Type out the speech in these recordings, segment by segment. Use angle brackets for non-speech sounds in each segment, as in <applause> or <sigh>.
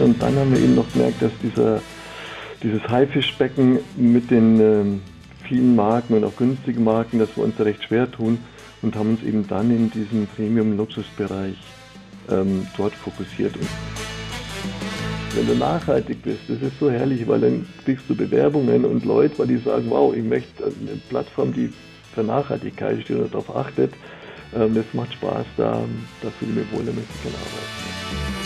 Und dann haben wir eben noch gemerkt, dass dieser, dieses Haifischbecken mit den ähm, vielen Marken und auch günstigen Marken, dass wir uns da recht schwer tun und haben uns eben dann in diesem Premium-Luxusbereich ähm, dort fokussiert. Und wenn du nachhaltig bist, das ist so herrlich, weil dann kriegst du Bewerbungen und Leute, weil die sagen, wow, ich möchte eine Plattform, die für Nachhaltigkeit steht und darauf achtet. Ähm, das macht Spaß, da, da fühle ich mich wohl, da möchte ich gerne arbeiten.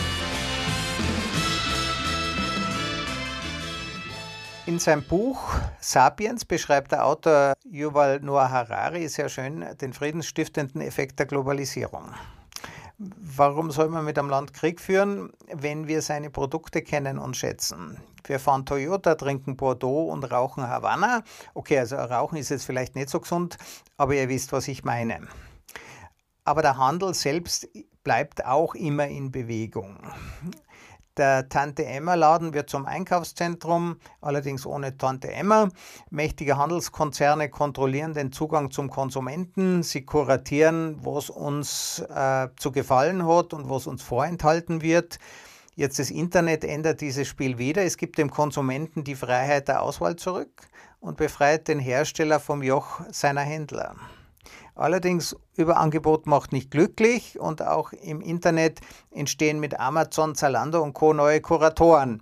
In seinem Buch Sapiens beschreibt der Autor Yuval Noah Harari sehr schön den friedensstiftenden Effekt der Globalisierung. Warum soll man mit einem Land Krieg führen, wenn wir seine Produkte kennen und schätzen? Wir fahren Toyota, trinken Bordeaux und rauchen Havanna. Okay, also Rauchen ist jetzt vielleicht nicht so gesund, aber ihr wisst, was ich meine. Aber der Handel selbst bleibt auch immer in Bewegung. Der Tante Emma Laden wird zum Einkaufszentrum, allerdings ohne Tante Emma. Mächtige Handelskonzerne kontrollieren den Zugang zum Konsumenten. Sie kuratieren, was uns äh, zu gefallen hat und was uns vorenthalten wird. Jetzt das Internet ändert dieses Spiel wieder. Es gibt dem Konsumenten die Freiheit der Auswahl zurück und befreit den Hersteller vom Joch seiner Händler. Allerdings Überangebot macht nicht glücklich und auch im Internet entstehen mit Amazon, Zalando und Co. neue Kuratoren.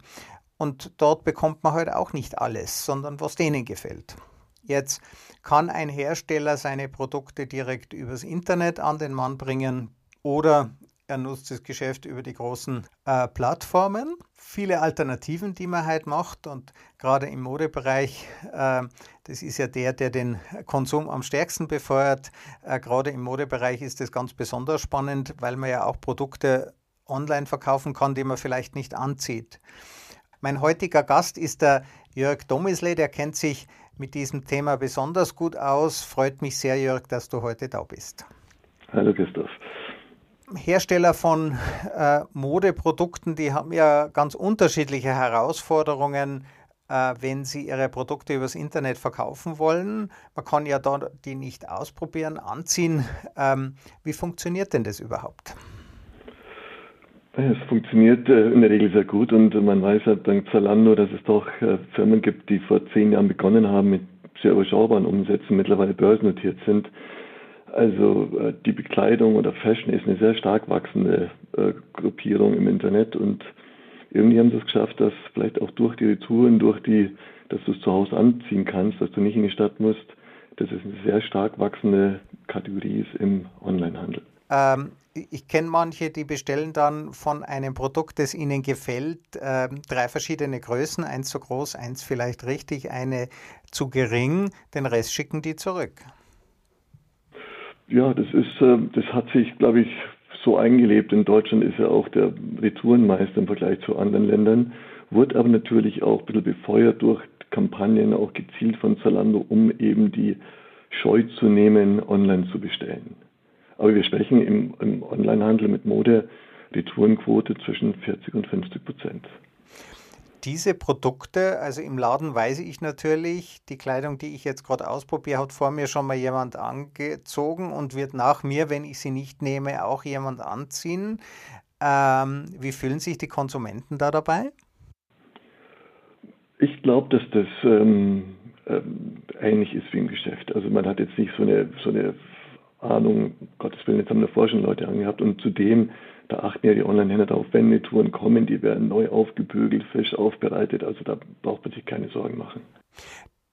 Und dort bekommt man halt auch nicht alles, sondern was denen gefällt. Jetzt kann ein Hersteller seine Produkte direkt übers Internet an den Mann bringen oder er nutzt das Geschäft über die großen äh, Plattformen. Viele Alternativen, die man halt macht und gerade im Modebereich, äh, das ist ja der, der den Konsum am stärksten befeuert. Äh, gerade im Modebereich ist das ganz besonders spannend, weil man ja auch Produkte online verkaufen kann, die man vielleicht nicht anzieht. Mein heutiger Gast ist der Jörg Domisle, der kennt sich mit diesem Thema besonders gut aus. Freut mich sehr, Jörg, dass du heute da bist. Hallo Christoph. Hersteller von äh, Modeprodukten, die haben ja ganz unterschiedliche Herausforderungen, äh, wenn sie ihre Produkte übers Internet verkaufen wollen. Man kann ja da die nicht ausprobieren, anziehen. Ähm, wie funktioniert denn das überhaupt? Es funktioniert äh, in der Regel sehr gut und man weiß ja dank Zalando, dass es doch äh, Firmen gibt, die vor zehn Jahren begonnen haben mit sehr überschaubaren Umsätzen, mittlerweile börsennotiert sind also äh, die Bekleidung oder Fashion ist eine sehr stark wachsende äh, Gruppierung im Internet und irgendwie haben sie es geschafft, dass vielleicht auch durch die Retouren, durch die, dass du es zu Hause anziehen kannst, dass du nicht in die Stadt musst, dass es eine sehr stark wachsende Kategorie ist im Onlinehandel. Ähm, ich kenne manche, die bestellen dann von einem Produkt, das ihnen gefällt, äh, drei verschiedene Größen, eins zu groß, eins vielleicht richtig, eine zu gering, den Rest schicken die zurück. Ja, das ist, äh, das hat sich, glaube ich, so eingelebt. In Deutschland ist er auch der Retourenmeister im Vergleich zu anderen Ländern, wird aber natürlich auch ein bisschen befeuert durch Kampagnen, auch gezielt von Zalando, um eben die Scheu zu nehmen, online zu bestellen. Aber wir sprechen im, im Onlinehandel mit Mode Retourenquote zwischen 40 und 50 Prozent diese Produkte, also im Laden weiß ich natürlich, die Kleidung, die ich jetzt gerade ausprobiere, hat vor mir schon mal jemand angezogen und wird nach mir, wenn ich sie nicht nehme, auch jemand anziehen. Ähm, wie fühlen sich die Konsumenten da dabei? Ich glaube, dass das ähm, ähm, ähnlich ist wie im Geschäft. Also man hat jetzt nicht so eine, so eine Ahnung, Gottes Willen, jetzt haben davor schon Leute angehabt und zudem da achten ja die Online-Händler darauf, wenn die Touren kommen, die werden neu aufgebügelt, frisch aufbereitet. Also da braucht man sich keine Sorgen machen.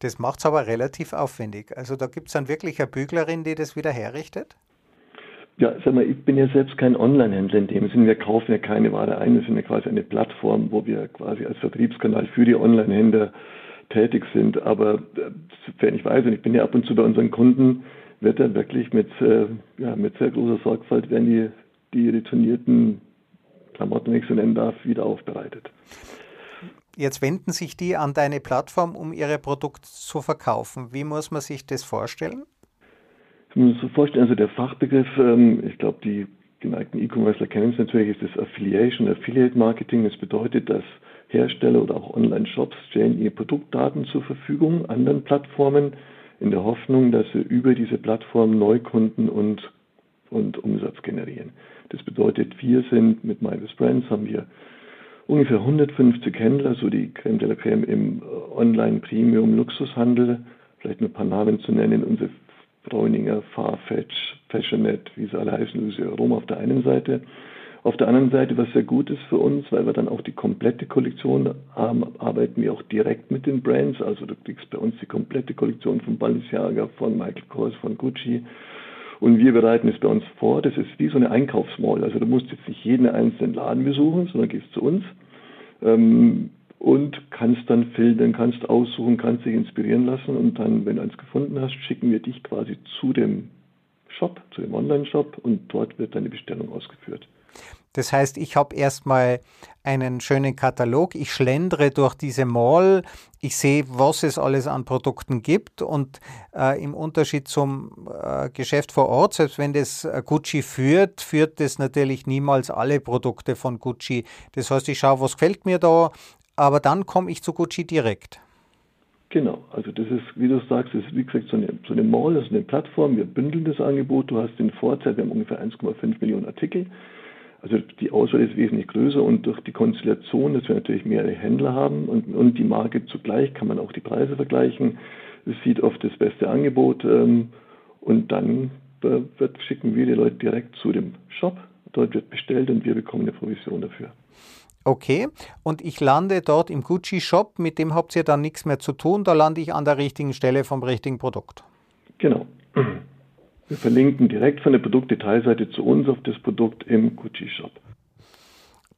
Das macht es aber relativ aufwendig. Also da gibt es dann wirklich eine Büglerin, die das wieder herrichtet? Ja, sag mal, ich bin ja selbst kein Online-Händler in dem Sinne. Wir kaufen ja keine Ware ein. Wir sind ja quasi eine Plattform, wo wir quasi als Vertriebskanal für die Online-Händler tätig sind. Aber wenn ich weiß, und ich bin ja ab und zu bei unseren Kunden, wird dann wirklich mit, äh, ja, mit sehr großer Sorgfalt werden die die retournierten Klamotten, wenn ich so nennen darf, wieder aufbereitet. Jetzt wenden sich die an deine Plattform, um ihre Produkte zu verkaufen. Wie muss man sich das vorstellen? Das muss sich so vorstellen, also der Fachbegriff, ähm, ich glaube, die geneigten E-Commercer kennen es natürlich, ist das Affiliation, Affiliate Marketing. Das bedeutet, dass Hersteller oder auch Online-Shops stellen ihre Produktdaten zur Verfügung anderen Plattformen in der Hoffnung, dass sie über diese Plattform Neukunden und, und Umsatz generieren. Das bedeutet, wir sind mit MyBest Brands haben wir ungefähr 150 Händler, so die Creme de la Creme im äh, Online-Premium-Luxushandel, vielleicht nur ein paar Namen zu nennen, unsere Bräuninger, Farfetch, Fashionet, wie sie alle heißen, Lucia Rom auf der einen Seite. Auf der anderen Seite, was sehr gut ist für uns, weil wir dann auch die komplette Kollektion haben, arbeiten wir auch direkt mit den Brands. Also du kriegst bei uns die komplette Kollektion von Balenciaga, von Michael Kors, von Gucci. Und wir bereiten es bei uns vor. Das ist wie so eine Einkaufsmall. Also du musst jetzt nicht jeden einzelnen Laden besuchen, sondern gehst zu uns ähm, und kannst dann filtern, kannst aussuchen, kannst dich inspirieren lassen und dann, wenn du eins gefunden hast, schicken wir dich quasi zu dem Shop, zu dem Online-Shop und dort wird deine Bestellung ausgeführt. Das heißt, ich habe erstmal einen schönen Katalog, ich schlendere durch diese Mall, ich sehe, was es alles an Produkten gibt. Und äh, im Unterschied zum äh, Geschäft vor Ort, selbst wenn das äh, Gucci führt, führt das natürlich niemals alle Produkte von Gucci. Das heißt, ich schaue, was gefällt mir da, aber dann komme ich zu Gucci direkt. Genau, also das ist, wie du sagst, das ist wie gesagt so eine, so eine Mall, ist eine Plattform, wir bündeln das Angebot, du hast den Vorteil, wir haben ungefähr 1,5 Millionen Artikel, also die Auswahl ist wesentlich größer und durch die Konstellation, dass wir natürlich mehrere Händler haben und, und die Marke zugleich, kann man auch die Preise vergleichen. Es sieht oft das beste Angebot ähm, und dann äh, wird, schicken wir die Leute direkt zu dem Shop. Dort wird bestellt und wir bekommen eine Provision dafür. Okay, und ich lande dort im Gucci-Shop, mit dem habt ihr dann nichts mehr zu tun, da lande ich an der richtigen Stelle vom richtigen Produkt. Genau. Wir verlinken direkt von der Produktdetailseite zu uns auf das Produkt im Gucci-Shop.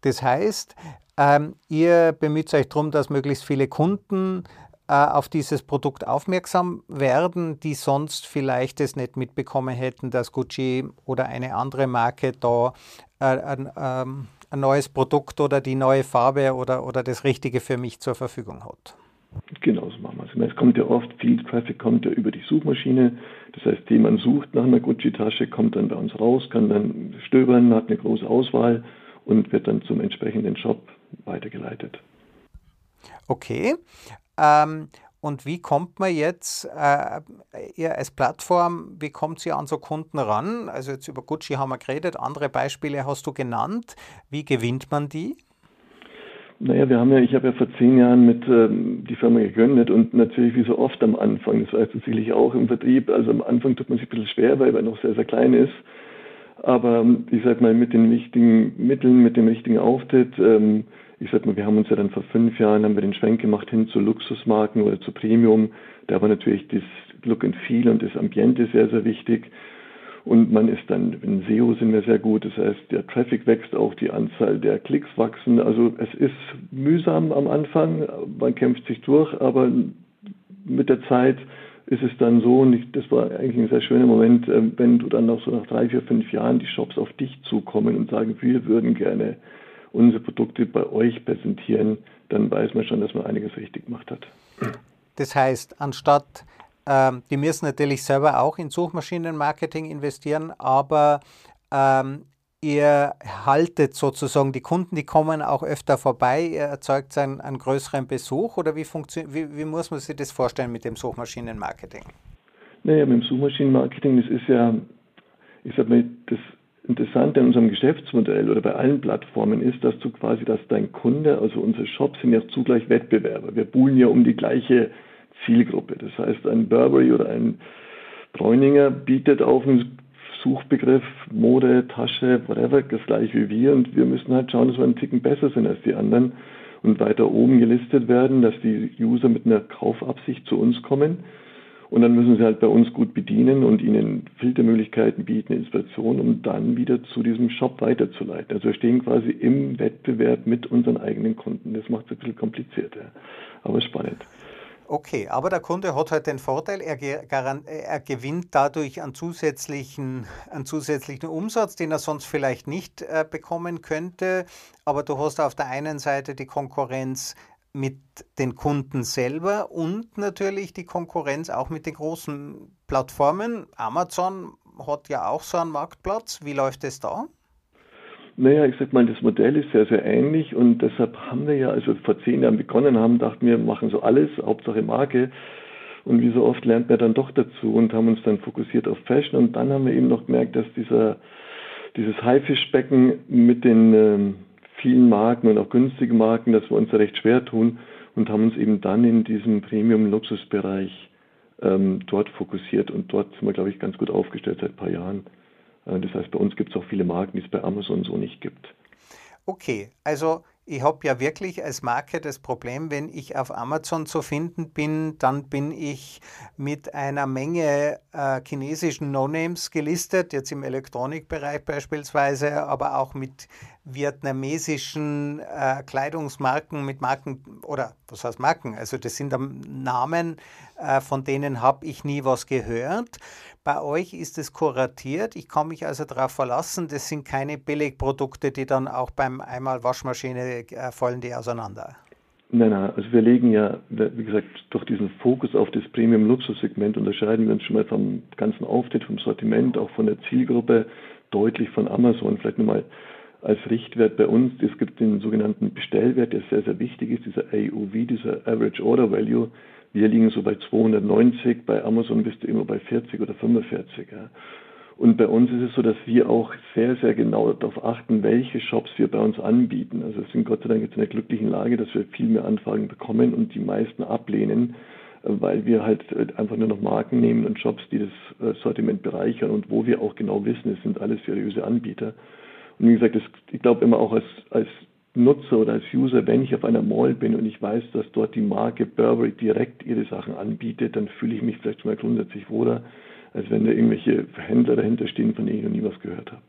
Das heißt, ähm, ihr bemüht euch darum, dass möglichst viele Kunden äh, auf dieses Produkt aufmerksam werden, die sonst vielleicht es nicht mitbekommen hätten, dass Gucci oder eine andere Marke da äh, ein, ähm, ein neues Produkt oder die neue Farbe oder, oder das Richtige für mich zur Verfügung hat. Genau so machen wir es. Es kommt ja oft, viel Traffic kommt ja über die Suchmaschine. Das heißt, jemand sucht nach einer Gucci-Tasche, kommt dann bei uns raus, kann dann stöbern, hat eine große Auswahl und wird dann zum entsprechenden Shop weitergeleitet. Okay. Ähm, und wie kommt man jetzt, äh, ihr als Plattform, wie kommt ihr an so Kunden ran? Also jetzt über Gucci haben wir geredet, andere Beispiele hast du genannt. Wie gewinnt man die? Naja, wir haben ja, ich habe ja vor zehn Jahren mit ähm, die Firma gegründet und natürlich wie so oft am Anfang, das weißt du sicherlich auch im Vertrieb, also am Anfang tut man sich ein bisschen schwer, weil er noch sehr, sehr klein ist. Aber ähm, ich sag mal, mit den richtigen Mitteln, mit dem richtigen Auftritt, ähm, ich sag mal, wir haben uns ja dann vor fünf Jahren haben wir den Schwenk gemacht hin zu Luxusmarken oder zu Premium. Da war natürlich das Look and Feel und das Ambiente sehr, sehr wichtig. Und man ist dann, in SEO sind wir sehr gut, das heißt, der Traffic wächst auch, die Anzahl der Klicks wachsen. Also es ist mühsam am Anfang, man kämpft sich durch, aber mit der Zeit ist es dann so, und ich, das war eigentlich ein sehr schöner Moment, äh, wenn du dann noch so nach drei, vier, fünf Jahren die Shops auf dich zukommen und sagen, wir würden gerne unsere Produkte bei euch präsentieren, dann weiß man schon, dass man einiges richtig gemacht hat. Das heißt, anstatt ähm, die müssen natürlich selber auch in Suchmaschinenmarketing investieren, aber ähm, ihr haltet sozusagen die Kunden, die kommen auch öfter vorbei, ihr erzeugt einen, einen größeren Besuch oder wie, wie, wie muss man sich das vorstellen mit dem Suchmaschinenmarketing? Naja, mit dem Suchmaschinenmarketing, das ist ja, ich sag mal, das Interessante an unserem Geschäftsmodell oder bei allen Plattformen ist, dass du quasi, dass dein Kunde, also unsere Shops sind ja zugleich Wettbewerber. Wir buhlen ja um die gleiche Zielgruppe. Das heißt, ein Burberry oder ein Bräuninger bietet auf einen Suchbegriff Mode, Tasche, whatever, das gleiche wie wir und wir müssen halt schauen, dass wir einen Ticken besser sind als die anderen und weiter oben gelistet werden, dass die User mit einer Kaufabsicht zu uns kommen. Und dann müssen sie halt bei uns gut bedienen und ihnen Filtermöglichkeiten bieten, Inspiration, um dann wieder zu diesem Shop weiterzuleiten. Also wir stehen quasi im Wettbewerb mit unseren eigenen Kunden. Das macht es ein bisschen komplizierter, aber spannend. Okay, aber der Kunde hat halt den Vorteil, er, er gewinnt dadurch einen zusätzlichen, einen zusätzlichen Umsatz, den er sonst vielleicht nicht äh, bekommen könnte. Aber du hast auf der einen Seite die Konkurrenz mit den Kunden selber und natürlich die Konkurrenz auch mit den großen Plattformen. Amazon hat ja auch so einen Marktplatz. Wie läuft es da? Naja, ich sag mal, das Modell ist sehr, sehr ähnlich und deshalb haben wir ja, als wir vor zehn Jahren begonnen haben, dachten wir, machen so alles, Hauptsache Marke. Und wie so oft lernt man dann doch dazu und haben uns dann fokussiert auf Fashion und dann haben wir eben noch gemerkt, dass dieser, dieses Haifischbecken mit den ähm, vielen Marken und auch günstigen Marken, dass wir uns da recht schwer tun und haben uns eben dann in diesem Premium-Luxusbereich ähm, dort fokussiert und dort sind wir, glaube ich, ganz gut aufgestellt seit ein paar Jahren. Äh, das heißt, bei uns gibt es auch viele Marken, die es bei Amazon so nicht gibt. Okay, also ich habe ja wirklich als Marke das Problem, wenn ich auf Amazon zu finden bin, dann bin ich mit einer Menge äh, chinesischen No-Names gelistet, jetzt im Elektronikbereich beispielsweise, aber auch mit vietnamesischen äh, Kleidungsmarken, mit Marken oder was heißt Marken? Also das sind Namen, äh, von denen habe ich nie was gehört. Bei euch ist es kuratiert. Ich kann mich also darauf verlassen, das sind keine Billigprodukte, die dann auch beim einmal Waschmaschine äh, fallen die auseinander. Nein, nein, also wir legen ja, wie gesagt, durch diesen Fokus auf das Premium-Luxussegment unterscheiden wir uns schon mal vom ganzen Auftritt, vom Sortiment, auch von der Zielgruppe deutlich von Amazon. Vielleicht nochmal als Richtwert bei uns, es gibt den sogenannten Bestellwert, der sehr, sehr wichtig ist, dieser AUV, dieser Average Order Value. Wir liegen so bei 290, bei Amazon bist du immer bei 40 oder 45. Ja. Und bei uns ist es so, dass wir auch sehr, sehr genau darauf achten, welche Shops wir bei uns anbieten. Also wir sind Gott sei Dank jetzt in der glücklichen Lage, dass wir viel mehr Anfragen bekommen und die meisten ablehnen, weil wir halt einfach nur noch Marken nehmen und Shops, die das äh, Sortiment bereichern und wo wir auch genau wissen, es sind alles seriöse Anbieter. Und wie gesagt, das, ich glaube immer auch als, als Nutzer oder als User, wenn ich auf einer Mall bin und ich weiß, dass dort die Marke Burberry direkt ihre Sachen anbietet, dann fühle ich mich vielleicht mal grundsätzlich wohler, als wenn da irgendwelche Händler dahinter stehen, von denen ich noch nie was gehört habe.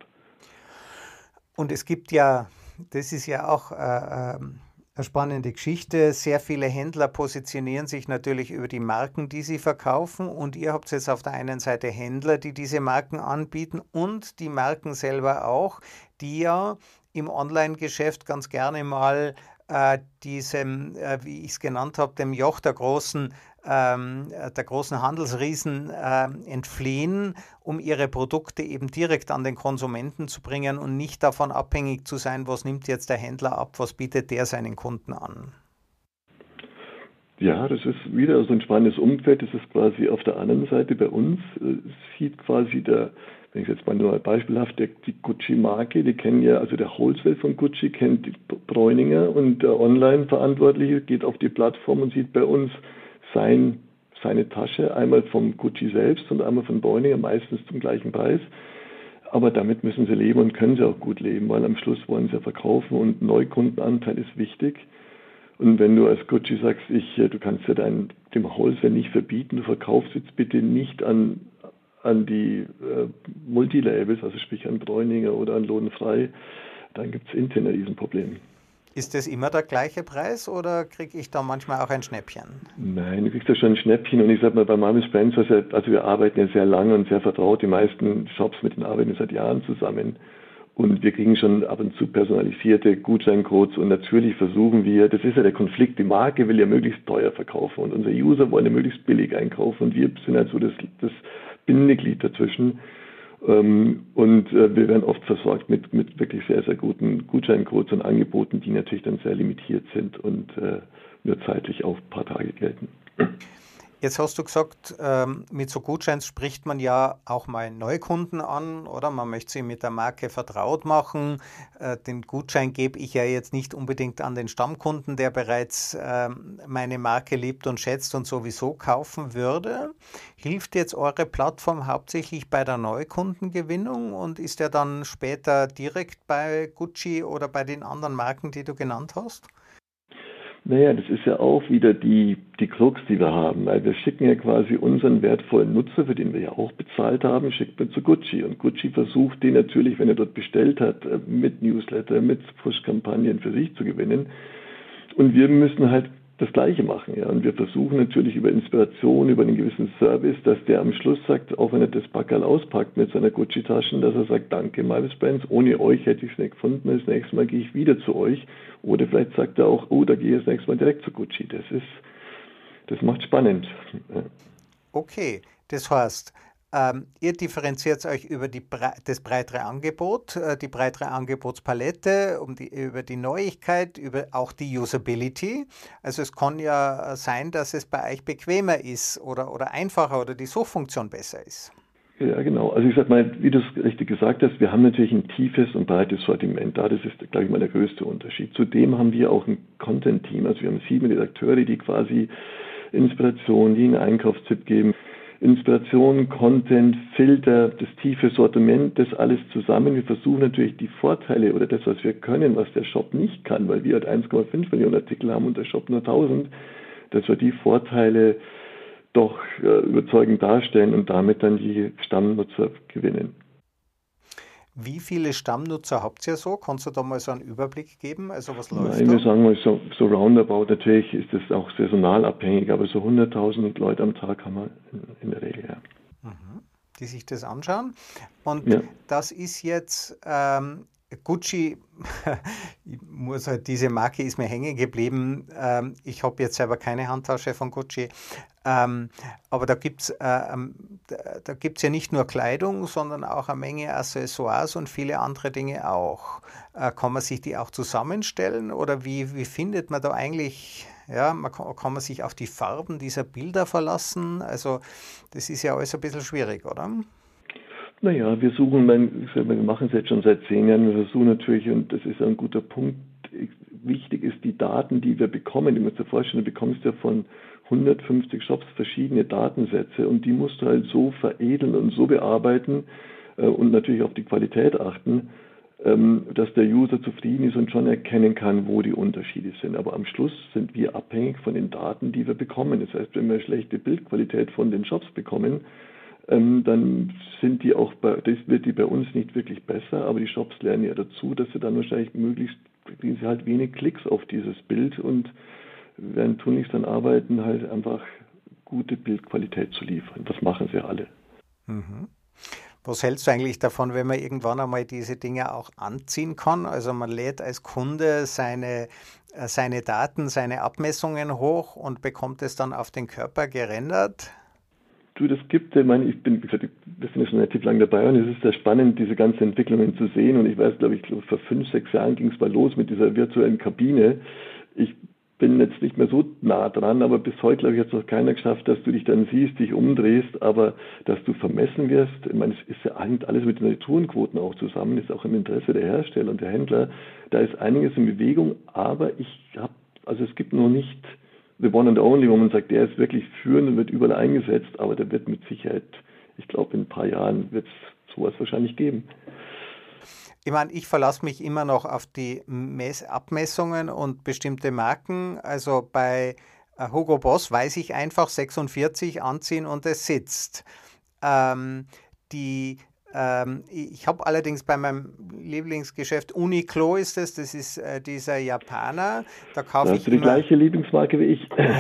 Und es gibt ja, das ist ja auch äh, ähm, eine spannende Geschichte. Sehr viele Händler positionieren sich natürlich über die Marken, die sie verkaufen. Und ihr habt jetzt auf der einen Seite Händler, die diese Marken anbieten und die Marken selber auch, die ja im Online-Geschäft ganz gerne mal äh, diesem, äh, wie ich es genannt habe, dem Joch der großen, ähm, der großen Handelsriesen äh, entfliehen, um ihre Produkte eben direkt an den Konsumenten zu bringen und nicht davon abhängig zu sein, was nimmt jetzt der Händler ab, was bietet der seinen Kunden an. Ja, das ist wieder so ein spannendes Umfeld. Das ist quasi auf der anderen Seite bei uns, äh, sieht quasi der, wenn ich jetzt mal nur beispielhaft, der, die Gucci-Marke, die kennen ja, also der Wholesale von Gucci kennt die Bräuninger und der Online-Verantwortliche geht auf die Plattform und sieht bei uns sein, seine Tasche, einmal vom Gucci selbst und einmal von Bräuninger, meistens zum gleichen Preis. Aber damit müssen sie leben und können sie auch gut leben, weil am Schluss wollen sie ja verkaufen und Neukundenanteil ist wichtig. Und wenn du als Gucci sagst, ich, du kannst ja dein, dem Wholesale nicht verbieten, du verkaufst jetzt bitte nicht an an die äh, Multilabels, also sprich an Bräuninger oder an Lohnfrei, dann gibt es intern ein Riesenproblem. Ist das immer der gleiche Preis oder kriege ich da manchmal auch ein Schnäppchen? Nein, du kriegst da schon ein Schnäppchen und ich sage mal, bei Mami Spencer, also wir arbeiten ja sehr lange und sehr vertraut, die meisten Shops mit denen arbeiten seit Jahren zusammen und wir kriegen schon ab und zu personalisierte Gutscheincodes und natürlich versuchen wir, das ist ja der Konflikt, die Marke will ja möglichst teuer verkaufen und unsere User wollen ja möglichst billig einkaufen und wir sind halt so das, das Bindeglied dazwischen. Ähm, und äh, wir werden oft versorgt mit, mit wirklich sehr, sehr guten Gutscheincodes und Angeboten, die natürlich dann sehr limitiert sind und äh, nur zeitlich auf ein paar Tage gelten. Jetzt hast du gesagt, ähm, mit so Gutscheins spricht man ja auch mal Neukunden an, oder? Man möchte sie mit der Marke vertraut machen. Äh, den Gutschein gebe ich ja jetzt nicht unbedingt an den Stammkunden, der bereits ähm, meine Marke liebt und schätzt und sowieso kaufen würde. Hilft jetzt eure Plattform hauptsächlich bei der Neukundengewinnung und ist er dann später direkt bei Gucci oder bei den anderen Marken, die du genannt hast? Naja, das ist ja auch wieder die, die Krux, die wir haben, weil wir schicken ja quasi unseren wertvollen Nutzer, für den wir ja auch bezahlt haben, schickt man zu Gucci. Und Gucci versucht den natürlich, wenn er dort bestellt hat, äh, mit Newsletter, mit Push-Kampagnen für sich zu gewinnen. Und wir müssen halt das Gleiche machen. Ja. Und wir versuchen natürlich über Inspiration, über einen gewissen Service, dass der am Schluss sagt, auch wenn er das Packerl auspackt mit seiner Gucci-Taschen, dass er sagt, danke, Marvis Brands, ohne euch hätte ich es nicht gefunden, das nächste Mal gehe ich wieder zu euch. Oder vielleicht sagt er auch, oh, da gehe ich das nächste Mal direkt zu Gucci. Das ist, das macht spannend. Okay, das heißt, ähm, ihr differenziert euch über die, das breitere Angebot, äh, die breitere Angebotspalette, um die, über die Neuigkeit, über auch die Usability. Also es kann ja sein, dass es bei euch bequemer ist oder, oder einfacher oder die Suchfunktion besser ist. Ja, genau. Also ich sag mal, wie du es richtig gesagt hast, wir haben natürlich ein tiefes und breites Sortiment da. Das ist, glaube ich, mal der größte Unterschied. Zudem haben wir auch ein Content-Team. Also wir haben sieben Redakteure, die quasi Inspiration, die einen Einkaufstipp geben. Inspiration, Content, Filter, das tiefe Sortiment, das alles zusammen. Wir versuchen natürlich die Vorteile oder das, was wir können, was der Shop nicht kann, weil wir halt 1,5 Millionen Artikel haben und der Shop nur 1000, dass wir die Vorteile doch äh, überzeugend darstellen und damit dann die Stammnutzer gewinnen. Wie viele Stammnutzer habt ihr so? Kannst du da mal so einen Überblick geben? Also was läuft Nein, da? wir sagen mal so, so roundabout, natürlich ist das auch saisonal abhängig, aber so 100.000 Leute am Tag haben wir in, der Regel, ja. Mhm. Die sich das anschauen. Und ja. das ist jetzt ähm, Gucci, ich <laughs> muss halt, diese Marke ist mir hängen geblieben. Ähm, ich habe jetzt selber keine Handtasche von Gucci. Ähm, aber da gibt es äh, ähm, da gibt's ja nicht nur Kleidung, sondern auch eine Menge Accessoires und viele andere Dinge auch. Äh, kann man sich die auch zusammenstellen oder wie, wie findet man da eigentlich, ja, man kann, kann man sich auf die Farben dieser Bilder verlassen? Also das ist ja alles ein bisschen schwierig, oder? Naja, wir suchen, wir machen es jetzt schon seit zehn Jahren, wir versuchen natürlich, und das ist ein guter Punkt, wichtig ist die Daten, die wir bekommen. Du musst dir vorstellen, du bekommst ja von 150 Shops verschiedene Datensätze und die musst du halt so veredeln und so bearbeiten äh, und natürlich auf die Qualität achten, ähm, dass der User zufrieden ist und schon erkennen kann, wo die Unterschiede sind. Aber am Schluss sind wir abhängig von den Daten, die wir bekommen. Das heißt, wenn wir schlechte Bildqualität von den Shops bekommen, ähm, dann sind die auch bei, das wird die bei uns nicht wirklich besser, aber die Shops lernen ja dazu, dass sie dann wahrscheinlich möglichst kriegen sie halt wenig Klicks auf dieses Bild und werden tunlichst dann arbeiten, halt einfach gute Bildqualität zu liefern. Das machen sie alle. Mhm. Was hältst du eigentlich davon, wenn man irgendwann einmal diese Dinge auch anziehen kann? Also man lädt als Kunde seine, äh, seine Daten, seine Abmessungen hoch und bekommt es dann auf den Körper gerendert? Du, das gibt, ich meine, ich bin, wir sind schon relativ lang dabei und es ist sehr spannend, diese ganzen Entwicklungen zu sehen. Und ich weiß, glaube ich, vor fünf, sechs Jahren ging es mal los mit dieser virtuellen Kabine. Ich bin jetzt nicht mehr so nah dran, aber bis heute, glaube ich, hat es noch keiner geschafft, dass du dich dann siehst, dich umdrehst, aber dass du vermessen wirst. Ich meine, es ist ja eigentlich alles mit den Retourenquoten auch zusammen, ist auch im Interesse der Hersteller und der Händler. Da ist einiges in Bewegung, aber ich habe, also es gibt noch nicht the one and only, wo man sagt, der ist wirklich führend und wird überall eingesetzt, aber der wird mit Sicherheit, ich glaube, in ein paar Jahren wird es sowas wahrscheinlich geben. Ich meine, ich verlasse mich immer noch auf die Mess Abmessungen und bestimmte Marken. Also bei äh, Hugo Boss weiß ich einfach 46 anziehen und es sitzt. Ähm, die ähm, ich habe allerdings bei meinem Lieblingsgeschäft Uniqlo ist es, das ist äh, dieser Japaner. Da kaufe da ich. Hast du die gleiche Lieblingsmarke wie ich? <laughs> äh,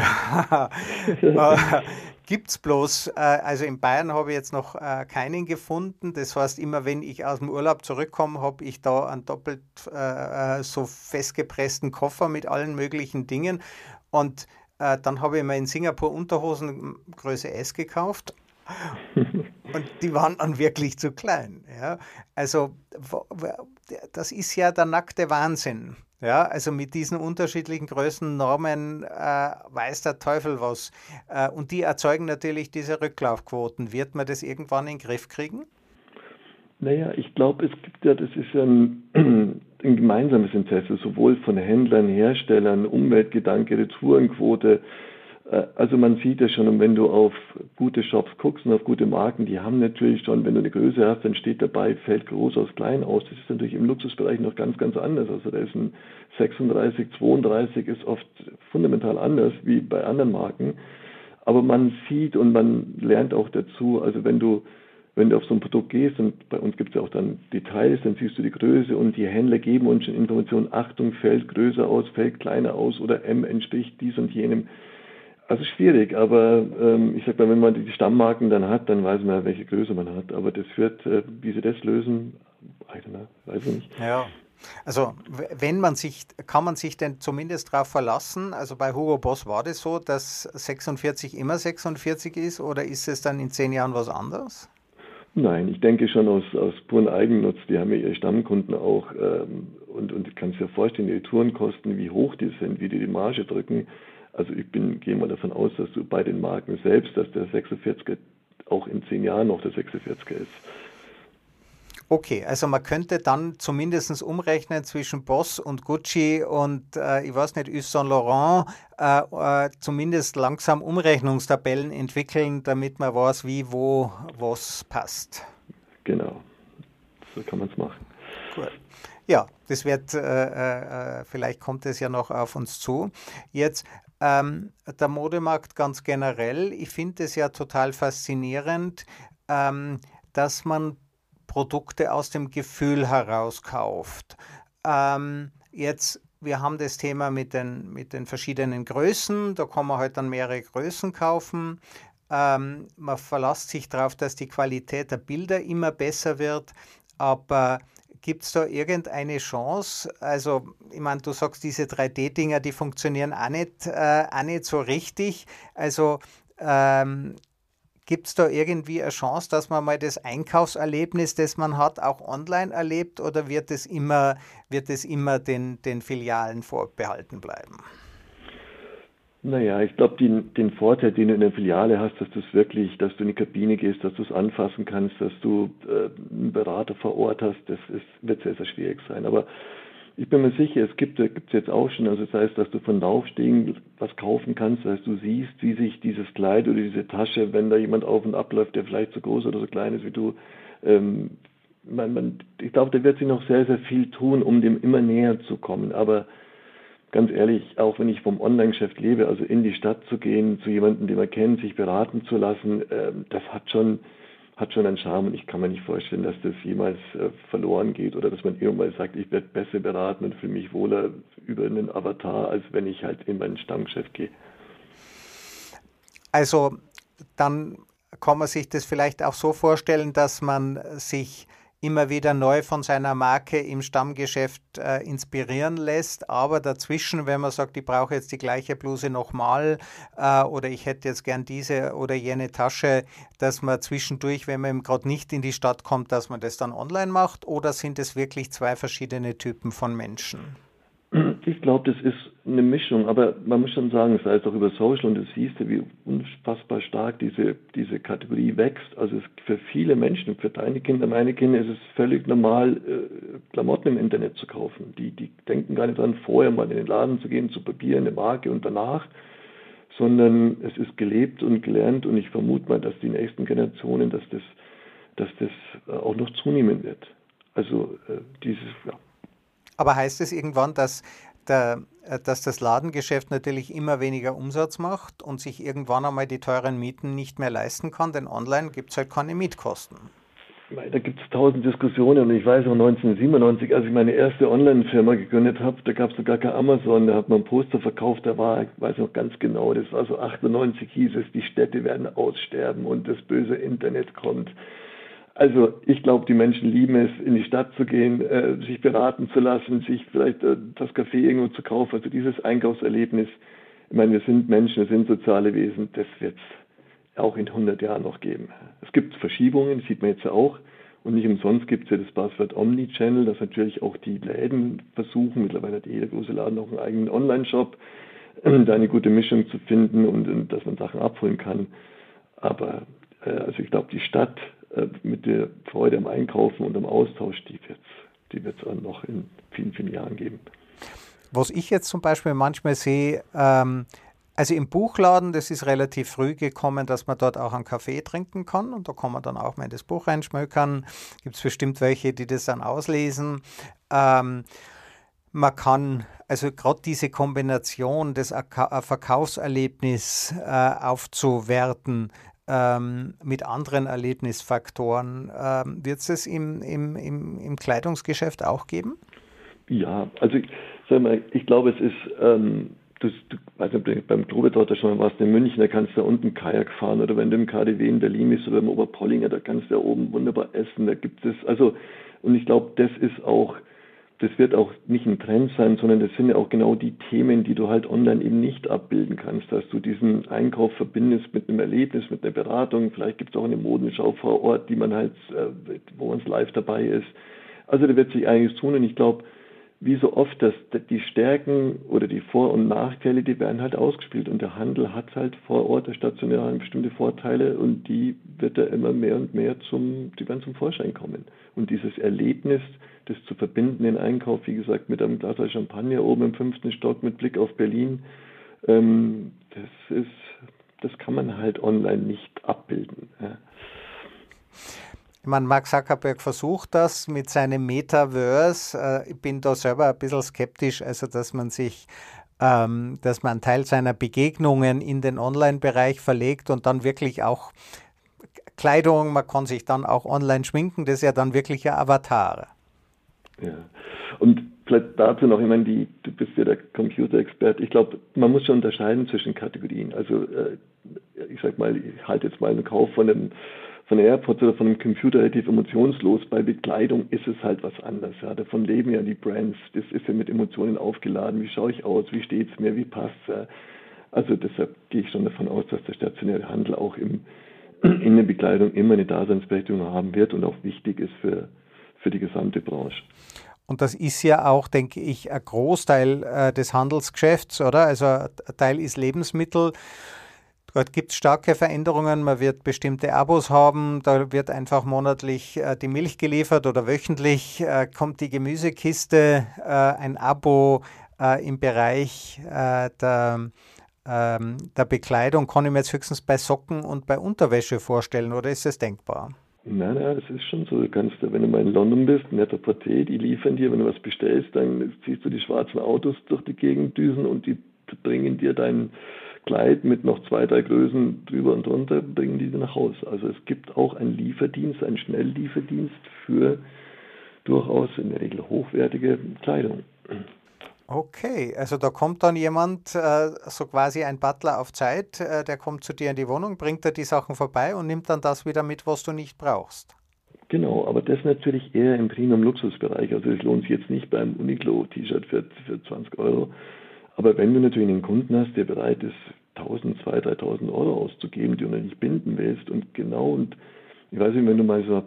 Gibt es bloß, äh, also in Bayern habe ich jetzt noch äh, keinen gefunden. Das heißt, immer wenn ich aus dem Urlaub zurückkomme, habe ich da einen doppelt äh, äh, so festgepressten Koffer mit allen möglichen Dingen. Und dann habe ich mir in Singapur Unterhosen Größe S gekauft <laughs> und die waren dann wirklich zu klein. Ja? Also das ist ja der nackte Wahnsinn. Ja, also mit diesen unterschiedlichen Größennormen äh, weiß der Teufel was. Äh, und die erzeugen natürlich diese Rücklaufquoten. Wird man das irgendwann in den Griff kriegen? Naja, ich glaube, es gibt ja, das ist ja ein, <clears throat> ein, gemeinsames Interesse, sowohl von Händlern, Herstellern, Umweltgedanke, Retourenquote, also man sieht es schon, und wenn du auf gute Shops guckst und auf gute Marken, die haben natürlich schon, wenn du eine Größe hast, dann steht dabei, fällt groß aus klein aus. Das ist natürlich im Luxusbereich noch ganz, ganz anders. Also da ist ein 36, 32 ist oft fundamental anders wie bei anderen Marken. Aber man sieht und man lernt auch dazu, also wenn du wenn du auf so ein Produkt gehst, und bei uns gibt es ja auch dann Details, dann siehst du die Größe und die Händler geben uns schon Informationen, Achtung, fällt größer aus, fällt kleiner aus oder M entspricht dies und jenem. Also schwierig, aber ähm, ich sag mal, wenn man die Stammmarken dann hat, dann weiß man, welche Größe man hat. Aber das wird, äh, wie sie das lösen, weiß ich nicht. Ja. Also wenn man sich, kann man sich denn zumindest darauf verlassen, also bei Hugo Boss war das so, dass 46 immer 46 ist oder ist es dann in zehn Jahren was anderes? Nein, ich denke schon aus, aus puren Eigennutz, die haben ja ihre Stammkunden auch ähm, und, und kannst dir vorstellen, die Tourenkosten, wie hoch die sind, wie die die Marge drücken, also ich bin, gehe mal davon aus, dass du bei den Marken selbst, dass der 46er auch in zehn Jahren noch der 46er ist. Okay, also man könnte dann zumindest umrechnen zwischen Boss und Gucci und äh, ich weiß nicht, Yves Saint Laurent, äh, äh, zumindest langsam Umrechnungstabellen entwickeln, damit man weiß, wie, wo, was passt. Genau, so kann man es machen. Gut. Ja, das wird, äh, äh, äh, vielleicht kommt es ja noch auf uns zu. Jetzt ähm, der Modemarkt ganz generell, ich finde es ja total faszinierend, ähm, dass man Produkte aus dem Gefühl heraus kauft. Ähm, jetzt, wir haben das Thema mit den, mit den verschiedenen Größen, da kann man halt dann mehrere Größen kaufen. Ähm, man verlässt sich darauf, dass die Qualität der Bilder immer besser wird, aber Gibt es da irgendeine Chance? Also, ich meine, du sagst, diese 3D-Dinger, die funktionieren auch nicht, äh, auch nicht so richtig. Also, ähm, Gibt es da irgendwie eine Chance, dass man mal das Einkaufserlebnis, das man hat, auch online erlebt oder wird es immer, wird es immer den, den Filialen vorbehalten bleiben? Naja, ich glaube, den Vorteil, den du in der Filiale hast, dass du es wirklich, dass du in die Kabine gehst, dass du es anfassen kannst, dass du äh, einen Berater vor Ort hast, das ist, wird sehr, sehr schwierig sein. Aber ich bin mir sicher, es gibt es jetzt auch schon, also das heißt, dass du von Laufstegen was kaufen kannst, dass du siehst, wie sich dieses Kleid oder diese Tasche, wenn da jemand auf und ab läuft, der vielleicht so groß oder so klein ist wie du, ähm, man, man, ich glaube, da wird sich noch sehr, sehr viel tun, um dem immer näher zu kommen. Aber ganz ehrlich, auch wenn ich vom Online-Geschäft lebe, also in die Stadt zu gehen, zu jemandem, den man kennt, sich beraten zu lassen, äh, das hat schon hat schon einen Charme und ich kann mir nicht vorstellen, dass das jemals äh, verloren geht oder dass man irgendwann sagt, ich werde besser beraten und fühle mich wohler über einen Avatar, als wenn ich halt in mein Stammgeschäft gehe. Also dann kann man sich das vielleicht auch so vorstellen, dass man sich immer wieder neu von seiner Marke im Stammgeschäft äh, inspirieren lässt. Aber dazwischen, wenn man sagt, ich brauche jetzt die gleiche Bluse nochmal äh, oder ich hätte jetzt gern diese oder jene Tasche, dass man zwischendurch, wenn man gerade nicht in die Stadt kommt, dass man das dann online macht? Oder sind es wirklich zwei verschiedene Typen von Menschen? Ich glaube, das ist eine Mischung, aber man muss schon sagen, es auch über Social und du siehst ja, wie unfassbar stark diese, diese Kategorie wächst. Also es, für viele Menschen, für deine Kinder, meine Kinder, ist es völlig normal, äh, Klamotten im Internet zu kaufen. Die, die denken gar nicht daran, vorher mal in den Laden zu gehen, zu Papier, eine Marke und danach, sondern es ist gelebt und gelernt und ich vermute mal, dass die nächsten Generationen, dass das, dass das äh, auch noch zunehmen wird. Also äh, dieses, ja. Aber heißt es irgendwann, dass der, äh, dass das Ladengeschäft natürlich immer weniger Umsatz macht und sich irgendwann einmal die teuren Mieten nicht mehr leisten kann, denn online gibt es halt keine Mietkosten. Da gibt es tausend Diskussionen und ich weiß auch 1997, als ich meine erste Online-Firma gegründet habe, da gab es noch gar kein Amazon, da hat man ein Poster verkauft, da war, ich weiß noch ganz genau, das war so 98 hieß es, die Städte werden aussterben und das böse Internet kommt. Also ich glaube, die Menschen lieben es, in die Stadt zu gehen, äh, sich beraten zu lassen, sich vielleicht äh, das Café irgendwo zu kaufen. Also dieses Einkaufserlebnis, ich meine, wir sind Menschen, wir sind soziale Wesen, das wird es auch in 100 Jahren noch geben. Es gibt Verschiebungen, sieht man jetzt auch. Und nicht umsonst gibt es ja das Passwort Omnichannel, dass natürlich auch die Läden versuchen, mittlerweile hat jeder große Laden auch einen eigenen Online-Shop, <clears throat> da eine gute Mischung zu finden und, und dass man Sachen abholen kann. Aber äh, also ich glaube, die Stadt äh, mit der Freude am Einkaufen und am Austausch, die wird es die wird's noch in vielen, vielen Jahren geben. Was ich jetzt zum Beispiel manchmal sehe, ähm, also im Buchladen, das ist relativ früh gekommen, dass man dort auch einen Kaffee trinken kann und da kann man dann auch mal in das Buch reinschmökern. Gibt es bestimmt welche, die das dann auslesen. Ähm, man kann also gerade diese Kombination, das Verkaufserlebnis äh, aufzuwerten, ähm, mit anderen Erlebnisfaktoren. Ähm, Wird es es im, im, im, im, Kleidungsgeschäft auch geben? Ja, also ich, sag mal, ich glaube, es ist, ähm, du, du nicht, beim Globetrotter schon mal warst in München, da kannst du da unten Kajak fahren oder wenn du im KDW in Berlin bist oder im Oberpollinger, da kannst du da oben wunderbar essen. Da gibt es, also, und ich glaube, das ist auch das wird auch nicht ein Trend sein, sondern das sind ja auch genau die Themen, die du halt online eben nicht abbilden kannst, dass du diesen Einkauf verbindest mit einem Erlebnis, mit einer Beratung. Vielleicht gibt es auch eine Modenschau vor Ort, die man halt, äh, wo man live dabei ist. Also da wird sich einiges tun und ich glaube, wie so oft, dass die Stärken oder die Vor- und Nachteile, die werden halt ausgespielt und der Handel hat halt vor Ort, der stationäre bestimmte Vorteile und die wird da immer mehr und mehr zum, die werden zum Vorschein kommen. Und dieses Erlebnis, das zu verbinden, den Einkauf, wie gesagt, mit einem Glas Champagner oben im fünften Stock mit Blick auf Berlin, ähm, das ist, das kann man halt online nicht abbilden. Ja. Ich meine, Mark Zuckerberg versucht das mit seinem Metaverse. Äh, ich bin da selber ein bisschen skeptisch, also dass man sich ähm, dass man einen Teil seiner Begegnungen in den Online-Bereich verlegt und dann wirklich auch Kleidung, man kann sich dann auch online schminken, das ist ja dann wirklich ein Avatar. Ja, und vielleicht dazu noch, ich meine, die, du bist ja der Computerexperte. Ich glaube, man muss schon unterscheiden zwischen Kategorien. Also, äh, ich sag mal, ich halte jetzt mal einen Kauf von einem von AirPods oder von einem Computer relativ emotionslos. Bei Bekleidung ist es halt was anderes. Ja. Davon leben ja die Brands. Das ist ja mit Emotionen aufgeladen. Wie schaue ich aus? Wie steht es mir? Wie passt es? Also deshalb gehe ich schon davon aus, dass der stationäre Handel auch im, in der Bekleidung immer eine Daseinsberechtigung haben wird und auch wichtig ist für, für die gesamte Branche. Und das ist ja auch, denke ich, ein Großteil äh, des Handelsgeschäfts, oder? Also ein Teil ist Lebensmittel. Dort gibt es starke Veränderungen. Man wird bestimmte Abos haben. Da wird einfach monatlich äh, die Milch geliefert oder wöchentlich äh, kommt die Gemüsekiste, äh, ein Abo äh, im Bereich äh, der, ähm, der Bekleidung. Kann ich mir jetzt höchstens bei Socken und bei Unterwäsche vorstellen oder ist es denkbar? Nein, nein, das ist schon so. Du kannst, wenn du mal in London bist, netter Porté, die liefern dir, wenn du was bestellst, dann siehst du die schwarzen Autos durch die Gegend düsen und die bringen dir dein Kleid mit noch zwei, drei Größen drüber und drunter, bringen die nach Hause. Also es gibt auch einen Lieferdienst, einen Schnelllieferdienst für durchaus in der Regel hochwertige Kleidung. Okay, also da kommt dann jemand, äh, so quasi ein Butler auf Zeit, äh, der kommt zu dir in die Wohnung, bringt dir die Sachen vorbei und nimmt dann das wieder mit, was du nicht brauchst. Genau, aber das natürlich eher im Premium-Luxusbereich. Also es lohnt sich jetzt nicht beim Uniqlo-T-Shirt für, für 20 Euro, aber wenn du natürlich einen Kunden hast, der bereit ist, 1000, 2000, 3000 Euro auszugeben, die du nicht binden willst und genau und ich weiß nicht, wenn du mal so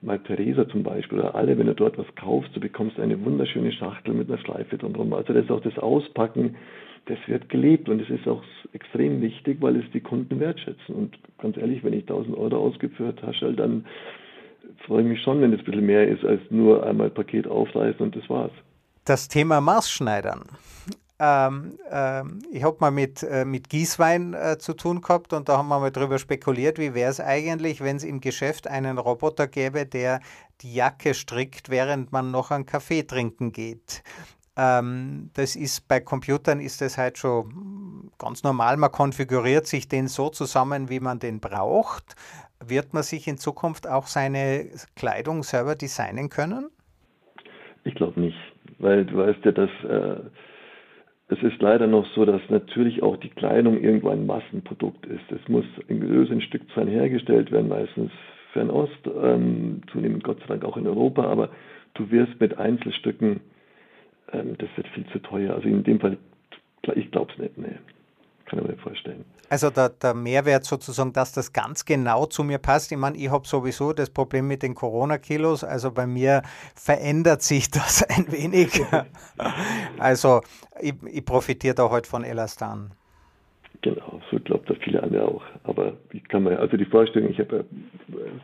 mal Theresa zum Beispiel oder alle, wenn du dort was kaufst, du bekommst eine wunderschöne Schachtel mit einer Schleife drumherum. Also das ist auch das Auspacken, das wird gelebt und es ist auch extrem wichtig, weil es die Kunden wertschätzen. Und ganz ehrlich, wenn ich 1000 Euro eine Tasche, dann freue ich mich schon, wenn es ein bisschen mehr ist als nur einmal Paket aufreißen und das war's. Das Thema Maßschneidern. Ähm, ähm, ich habe mal mit, äh, mit Gießwein äh, zu tun gehabt und da haben wir mal darüber spekuliert, wie wäre es eigentlich, wenn es im Geschäft einen Roboter gäbe, der die Jacke strickt, während man noch einen Kaffee trinken geht. Ähm, das ist bei Computern ist das halt schon ganz normal. Man konfiguriert sich den so zusammen, wie man den braucht. Wird man sich in Zukunft auch seine Kleidung selber designen können? Ich glaube nicht, weil du weißt ja, dass äh es ist leider noch so, dass natürlich auch die Kleidung irgendwo ein Massenprodukt ist. Es muss in größeren Stückzahlen hergestellt werden, meistens Fernost, ähm, zunehmend Gott sei Dank auch in Europa, aber du wirst mit Einzelstücken, ähm, das wird viel zu teuer. Also in dem Fall, ich glaube es nicht, nee. Kann ich mir vorstellen. Also der, der, Mehrwert sozusagen, dass das ganz genau zu mir passt. Ich meine, ich habe sowieso das Problem mit den Corona-Kilos. Also bei mir verändert sich <laughs> das ein wenig. <laughs> also ich, ich profitiere da heute halt von Elastan. Genau, so glaubt da viele andere auch. Aber wie kann man, also die Vorstellung, ich habe,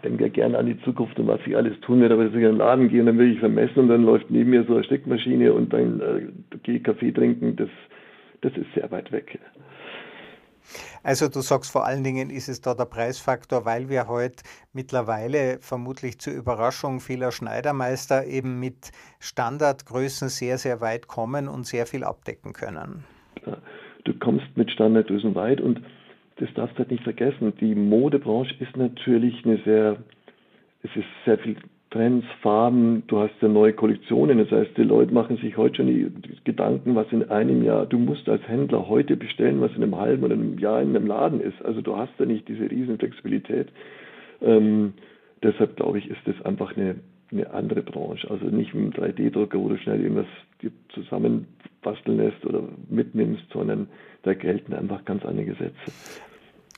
denke ja gerne an die Zukunft und was ich alles tun werde, aber dass ich in den Laden gehe und dann will ich vermessen und dann läuft neben mir so eine Steckmaschine und dann äh, gehe ich Kaffee trinken, das, das ist sehr weit weg. Also du sagst vor allen Dingen ist es da der Preisfaktor, weil wir heute mittlerweile vermutlich zur Überraschung vieler Schneidermeister eben mit Standardgrößen sehr, sehr weit kommen und sehr viel abdecken können. Du kommst mit Standardgrößen weit und das darfst du halt nicht vergessen. Die Modebranche ist natürlich eine sehr, es ist sehr viel Trends, Farben, du hast ja neue Kollektionen. Das heißt, die Leute machen sich heute schon die, Gedanken, was in einem Jahr, du musst als Händler heute bestellen, was in einem halben oder einem Jahr in einem Laden ist. Also du hast da nicht diese riesen Flexibilität. Ähm, deshalb glaube ich, ist das einfach eine, eine andere Branche. Also nicht wie ein 3D-Drucker, wo du schnell irgendwas zusammenbasteln lässt oder mitnimmst, sondern da gelten einfach ganz andere Gesetze.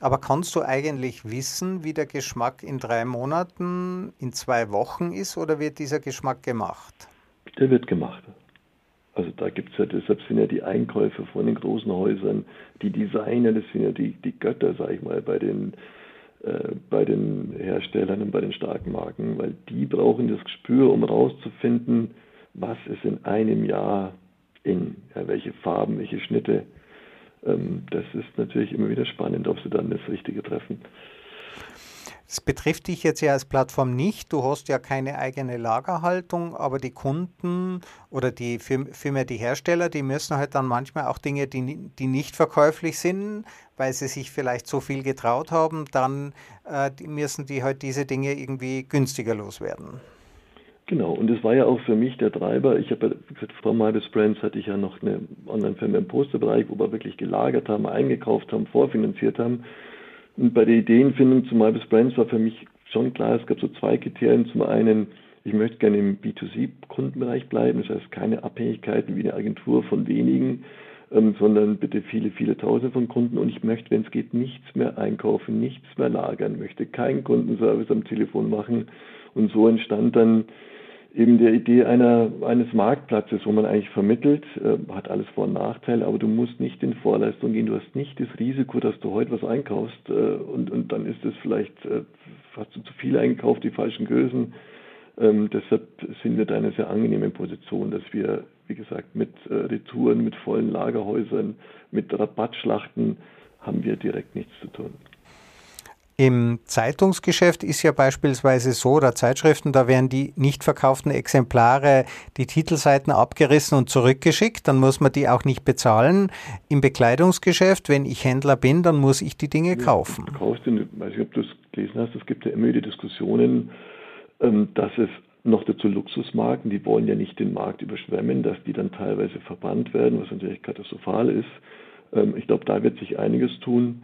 Aber kannst du eigentlich wissen, wie der Geschmack in drei Monaten, in zwei Wochen ist oder wird dieser Geschmack gemacht? Der wird gemacht. Also da gibt es ja, deshalb sind ja die Einkäufer von den großen Häusern, die Designer, das sind ja die, die Götter, sag ich mal, bei den, äh, bei den Herstellern und bei den starken Marken, weil die brauchen das Gespür, um rauszufinden, was ist in einem Jahr in, ja, welche Farben, welche Schnitte. Ähm, das ist natürlich immer wieder spannend, ob sie dann das Richtige treffen. Das betrifft dich jetzt ja als Plattform nicht. Du hast ja keine eigene Lagerhaltung, aber die Kunden oder die vielmehr die Hersteller, die müssen halt dann manchmal auch Dinge, die, die nicht verkäuflich sind, weil sie sich vielleicht so viel getraut haben, dann äh, die müssen die halt diese Dinge irgendwie günstiger loswerden. Genau, und das war ja auch für mich der Treiber. Ich habe ja gesagt, Frau Malbes Brands hatte ich ja noch eine Online-Firma im Posterbereich, wo wir wirklich gelagert haben, eingekauft haben, vorfinanziert haben. Und bei der Ideenfindung zu Malbus Brands war für mich schon klar, es gab so zwei Kriterien. Zum einen, ich möchte gerne im B2C-Kundenbereich bleiben, das heißt keine Abhängigkeiten wie eine Agentur von wenigen, ähm, sondern bitte viele, viele Tausende von Kunden. Und ich möchte, wenn es geht, nichts mehr einkaufen, nichts mehr lagern, möchte keinen Kundenservice am Telefon machen. Und so entstand dann eben der Idee einer, eines Marktplatzes, wo man eigentlich vermittelt, äh, hat alles Vor- und Nachteile, aber du musst nicht in Vorleistung gehen, du hast nicht das Risiko, dass du heute was einkaufst äh, und, und dann ist es vielleicht, äh, hast du zu viel eingekauft, die falschen Größen. Ähm, deshalb sind wir da in einer sehr angenehmen Position, dass wir, wie gesagt, mit äh, Retouren, mit vollen Lagerhäusern, mit Rabattschlachten haben wir direkt nichts zu tun. Im Zeitungsgeschäft ist ja beispielsweise so, oder Zeitschriften, da werden die nicht verkauften Exemplare, die Titelseiten abgerissen und zurückgeschickt, dann muss man die auch nicht bezahlen. Im Bekleidungsgeschäft, wenn ich Händler bin, dann muss ich die Dinge kaufen. Du kaufst, ich weiß nicht, ob du es gelesen hast, es gibt ja immer wieder Diskussionen, ähm, dass es noch dazu Luxusmarken, die wollen ja nicht den Markt überschwemmen, dass die dann teilweise verbannt werden, was natürlich katastrophal ist. Ähm, ich glaube, da wird sich einiges tun.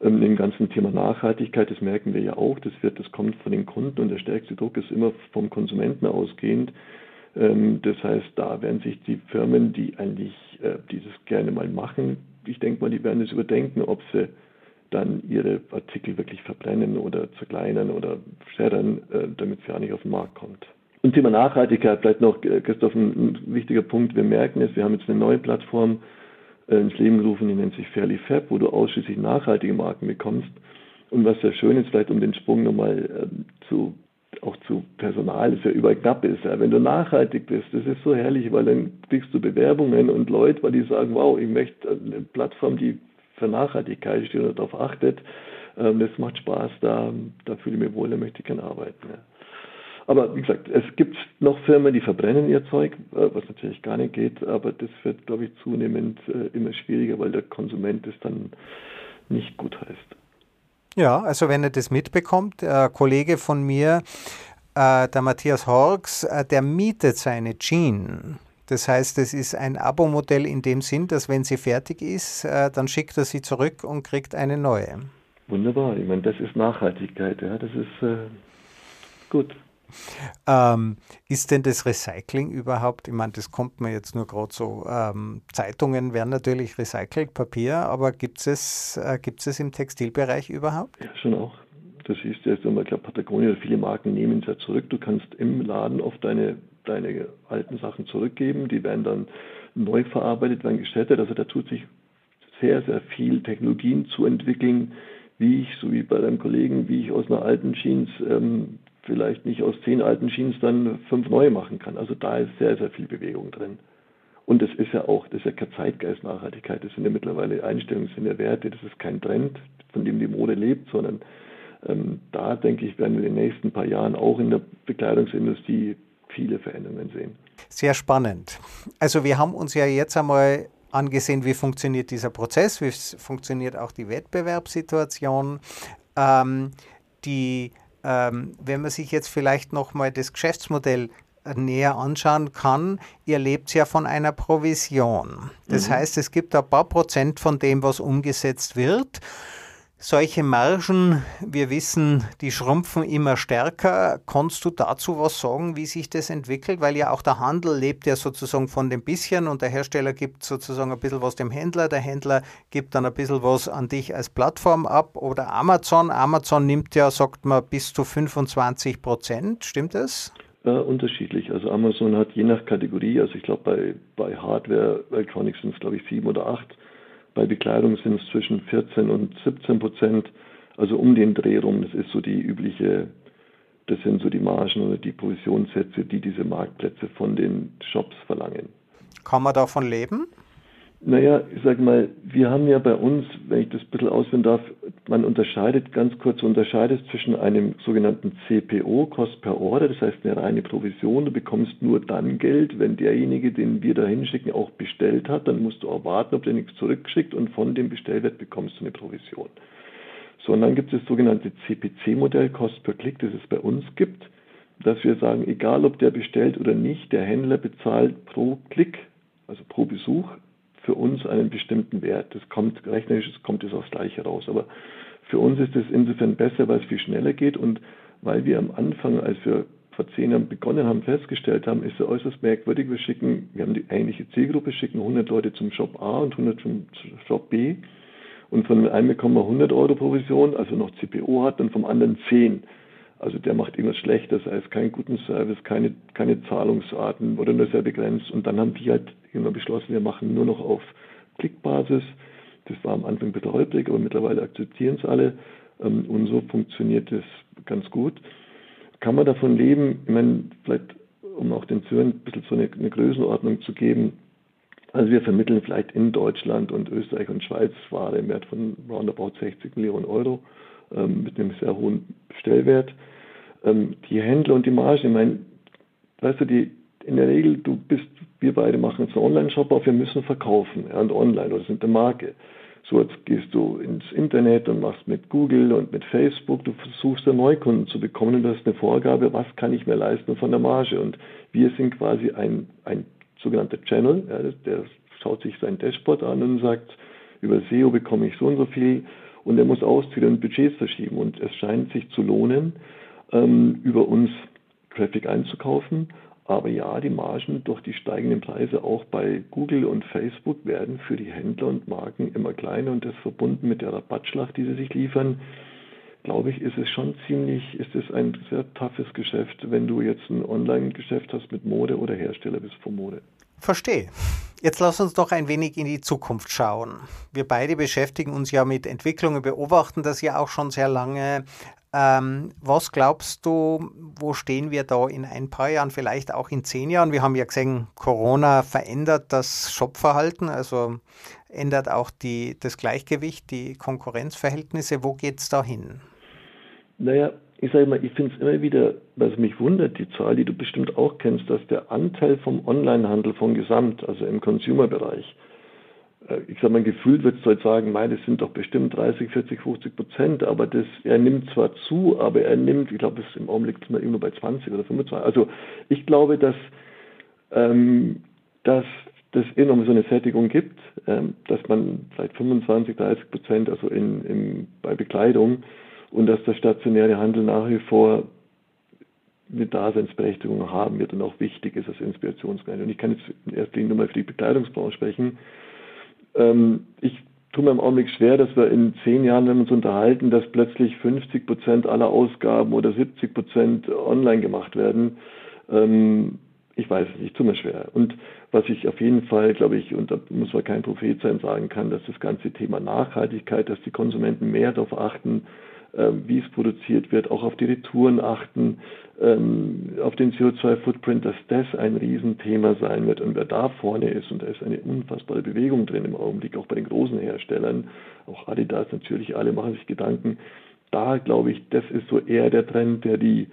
Ähm, dem ganzen Thema Nachhaltigkeit, das merken wir ja auch, das, wird, das kommt von den Kunden und der stärkste Druck ist immer vom Konsumenten ausgehend. Ähm, das heißt, da werden sich die Firmen, die eigentlich äh, dieses gerne mal machen, ich denke mal, die werden es überdenken, ob sie dann ihre Artikel wirklich verbrennen oder zerkleinern oder schreddern, äh, damit es ja nicht auf den Markt kommt. Und Thema Nachhaltigkeit, vielleicht noch, äh, Christoph, ein wichtiger Punkt. Wir merken es, wir haben jetzt eine neue Plattform, ins Leben gerufen, die nennt sich Fairly Fab, wo du ausschließlich nachhaltige Marken bekommst. Und was sehr schön ist, vielleicht um den Sprung nochmal äh, zu auch zu Personal, das ja überall knapp ist. Ja. Wenn du nachhaltig bist, das ist so herrlich, weil dann kriegst du Bewerbungen und Leute, weil die sagen, wow, ich möchte eine Plattform, die für Nachhaltigkeit steht und darauf achtet. Ähm, das macht Spaß, da, da fühle ich mich wohl, da möchte ich gerne arbeiten. Ja. Aber wie gesagt, es gibt noch Firmen, die verbrennen ihr Zeug, äh, was natürlich gar nicht geht, aber das wird, glaube ich, zunehmend äh, immer schwieriger, weil der Konsument es dann nicht gut heißt. Ja, also wenn er das mitbekommt, ein Kollege von mir, äh, der Matthias Horks, der mietet seine Jeans. Das heißt, es ist ein Abo-Modell in dem Sinn, dass wenn sie fertig ist, dann schickt er sie zurück und kriegt eine neue. Wunderbar. Ich meine, das ist Nachhaltigkeit. Ja, das ist äh, gut. Ähm, ist denn das Recycling überhaupt, ich meine, das kommt mir jetzt nur gerade so, ähm, Zeitungen werden natürlich recycelt, Papier, aber gibt es, äh, es im Textilbereich überhaupt? Ja, schon auch. Das ist jetzt einmal, ich glaube, Patagonia viele Marken nehmen es ja zurück. Du kannst im Laden oft deine, deine alten Sachen zurückgeben, die werden dann neu verarbeitet, werden gestellt. Also da tut sich sehr, sehr viel Technologien zu entwickeln, wie ich, so wie bei deinem Kollegen, wie ich aus einer alten Jeans ähm, vielleicht nicht aus zehn alten Jeans dann fünf neue machen kann. Also da ist sehr, sehr viel Bewegung drin. Und das ist ja auch, das ist ja keine Zeitgeist-Nachhaltigkeit, das sind ja mittlerweile Einstellungen, das sind ja Werte, das ist kein Trend, von dem die Mode lebt, sondern ähm, da denke ich, werden wir in den nächsten paar Jahren auch in der Bekleidungsindustrie viele Veränderungen sehen. Sehr spannend. Also wir haben uns ja jetzt einmal angesehen, wie funktioniert dieser Prozess, wie funktioniert auch die Wettbewerbssituation. Ähm, die wenn man sich jetzt vielleicht nochmal das Geschäftsmodell äh, näher anschauen kann, ihr lebt ja von einer Provision. Das mhm. heißt, es gibt ein paar Prozent von dem, was umgesetzt wird. Solche Margen, wir wissen, die schrumpfen immer stärker. Kannst du dazu was sagen, wie sich das entwickelt? Weil ja auch der Handel lebt ja sozusagen von dem bisschen und der Hersteller gibt sozusagen ein bisschen was dem Händler, der Händler gibt dann ein bisschen was an dich als Plattform ab oder Amazon. Amazon nimmt ja, sagt man, bis zu 25 Prozent. Stimmt das? Äh, unterschiedlich. Also Amazon hat je nach Kategorie, also ich glaube bei, bei Hardware Electronics sind es glaube ich sieben oder acht, bei Bekleidung sind es zwischen 14 und 17 Prozent, also um den Dreh rum. Das ist so die übliche, das sind so die Margen oder die Provisionssätze, die diese Marktplätze von den Shops verlangen. Kann man davon leben? Naja, ich sage mal, wir haben ja bei uns, wenn ich das ein bisschen ausführen darf, man unterscheidet ganz kurz, unterscheidet zwischen einem sogenannten CPO, Cost per Order, das heißt eine reine Provision. Du bekommst nur dann Geld, wenn derjenige, den wir da hinschicken, auch bestellt hat. Dann musst du auch warten, ob der nichts zurückschickt und von dem Bestellwert bekommst du eine Provision. So, und dann gibt es das sogenannte CPC-Modell, Cost per Click, das es bei uns gibt, dass wir sagen, egal ob der bestellt oder nicht, der Händler bezahlt pro Klick, also pro Besuch, für uns einen bestimmten Wert. Das kommt rechnerisch, kommt es aufs Gleiche raus. Aber für uns ist es insofern besser, weil es viel schneller geht und weil wir am Anfang, als wir vor zehn Jahren begonnen haben, festgestellt haben, ist es äußerst merkwürdig. Wir schicken, wir haben die ähnliche Zielgruppe, schicken 100 Leute zum Shop A und 100 zum Shop B. Und von einem bekommen wir 100 Euro Provision, also noch CPO hat, und vom anderen 10. Also der macht irgendwas Schlechtes, sei es keinen guten Service, keine, keine Zahlungsarten oder nur sehr begrenzt. Und dann haben die halt irgendwann beschlossen, wir machen nur noch auf Klickbasis. Das war am Anfang ein bisschen holprig, aber mittlerweile akzeptieren es alle. Ähm, und so funktioniert es ganz gut. Kann man davon leben? Ich meine, vielleicht, um auch den Zuhörern ein bisschen so eine, eine Größenordnung zu geben. Also wir vermitteln vielleicht in Deutschland und Österreich und Schweiz Ware im Wert von roundabout 60 Millionen Euro ähm, mit einem sehr hohen Stellwert. Ähm, die Händler und die Margen, ich meine, weißt du, die, in der Regel, du bist, wir beide machen jetzt einen Online-Shop auf, wir müssen verkaufen, ja, und online oder sind eine Marke. So, jetzt gehst du ins Internet und machst mit Google und mit Facebook, du versuchst da Neukunden zu bekommen und du hast eine Vorgabe, was kann ich mir leisten von der Marge. Und wir sind quasi ein, ein sogenannter Channel, ja, der schaut sich sein Dashboard an und sagt, über SEO bekomme ich so und so viel und er muss ausziehen und Budgets verschieben. Und es scheint sich zu lohnen, ähm, über uns Traffic einzukaufen. Aber ja, die Margen durch die steigenden Preise auch bei Google und Facebook werden für die Händler und Marken immer kleiner und das verbunden mit der Rabattschlacht, die sie sich liefern, glaube ich, ist es schon ziemlich, ist es ein sehr toughes Geschäft, wenn du jetzt ein Online-Geschäft hast mit Mode oder Hersteller bist von Mode. Verstehe. Jetzt lass uns doch ein wenig in die Zukunft schauen. Wir beide beschäftigen uns ja mit Entwicklungen, beobachten das ja auch schon sehr lange. Ähm, was glaubst du, wo stehen wir da in ein paar Jahren, vielleicht auch in zehn Jahren? Wir haben ja gesehen, Corona verändert das Shopverhalten, also ändert auch die, das Gleichgewicht, die Konkurrenzverhältnisse. Wo geht es da hin? Naja, ich sage mal, ich finde es immer wieder, was mich wundert, die Zahl, die du bestimmt auch kennst, dass der Anteil vom Onlinehandel von Gesamt, also im Consumer-Bereich, äh, ich sage mal, gefühlt wird es heute sagen, mein, das sind doch bestimmt 30, 40, 50 Prozent, aber das, er nimmt zwar zu, aber er nimmt, ich glaube, im Augenblick sind wir immer bei 20 oder 25. Also ich glaube, dass, ähm, dass das enorm so eine Sättigung gibt, ähm, dass man vielleicht 25, 30 Prozent, also in, in, bei Bekleidung, und dass der stationäre Handel nach wie vor eine Daseinsberechtigung haben wird und auch wichtig ist als Inspirationsquelle. Und ich kann jetzt in erster Linie nur mal für die Bekleidungsbranche sprechen. Ähm, ich tue mir im Augenblick schwer, dass wir in zehn Jahren, wenn wir uns unterhalten, dass plötzlich 50 Prozent aller Ausgaben oder 70 Prozent online gemacht werden. Ähm, ich weiß es nicht, tut mir schwer. Und was ich auf jeden Fall, glaube ich, und da muss man kein Prophet sein, sagen kann, dass das ganze Thema Nachhaltigkeit, dass die Konsumenten mehr darauf achten, wie es produziert wird, auch auf die Retouren achten, ähm, auf den CO2-Footprint, dass das ein Riesenthema sein wird. Und wer da vorne ist, und da ist eine unfassbare Bewegung drin im Augenblick, auch bei den großen Herstellern, auch Adidas natürlich, alle machen sich Gedanken. Da glaube ich, das ist so eher der Trend, der die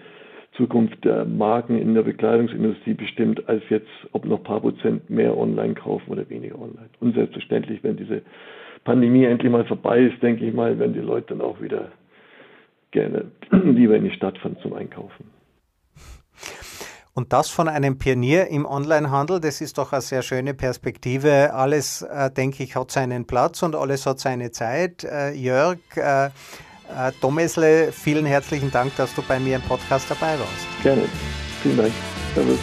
Zukunft der Marken in der Bekleidungsindustrie bestimmt, als jetzt, ob noch ein paar Prozent mehr online kaufen oder weniger online. Und selbstverständlich, wenn diese Pandemie endlich mal vorbei ist, denke ich mal, werden die Leute dann auch wieder gerne <clears throat> lieber in die Stadt fahren zum Einkaufen. Und das von einem Pionier im Onlinehandel, das ist doch eine sehr schöne Perspektive. Alles, äh, denke ich, hat seinen Platz und alles hat seine Zeit. Äh, Jörg, äh, äh Domesle, vielen herzlichen Dank, dass du bei mir im Podcast dabei warst. Gerne. Vielen Dank. Servus.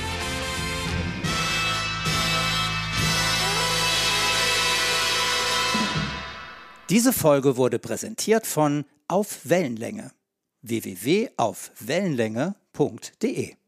Diese Folge wurde präsentiert von Auf Wellenlänge www.aufwellenlänge.de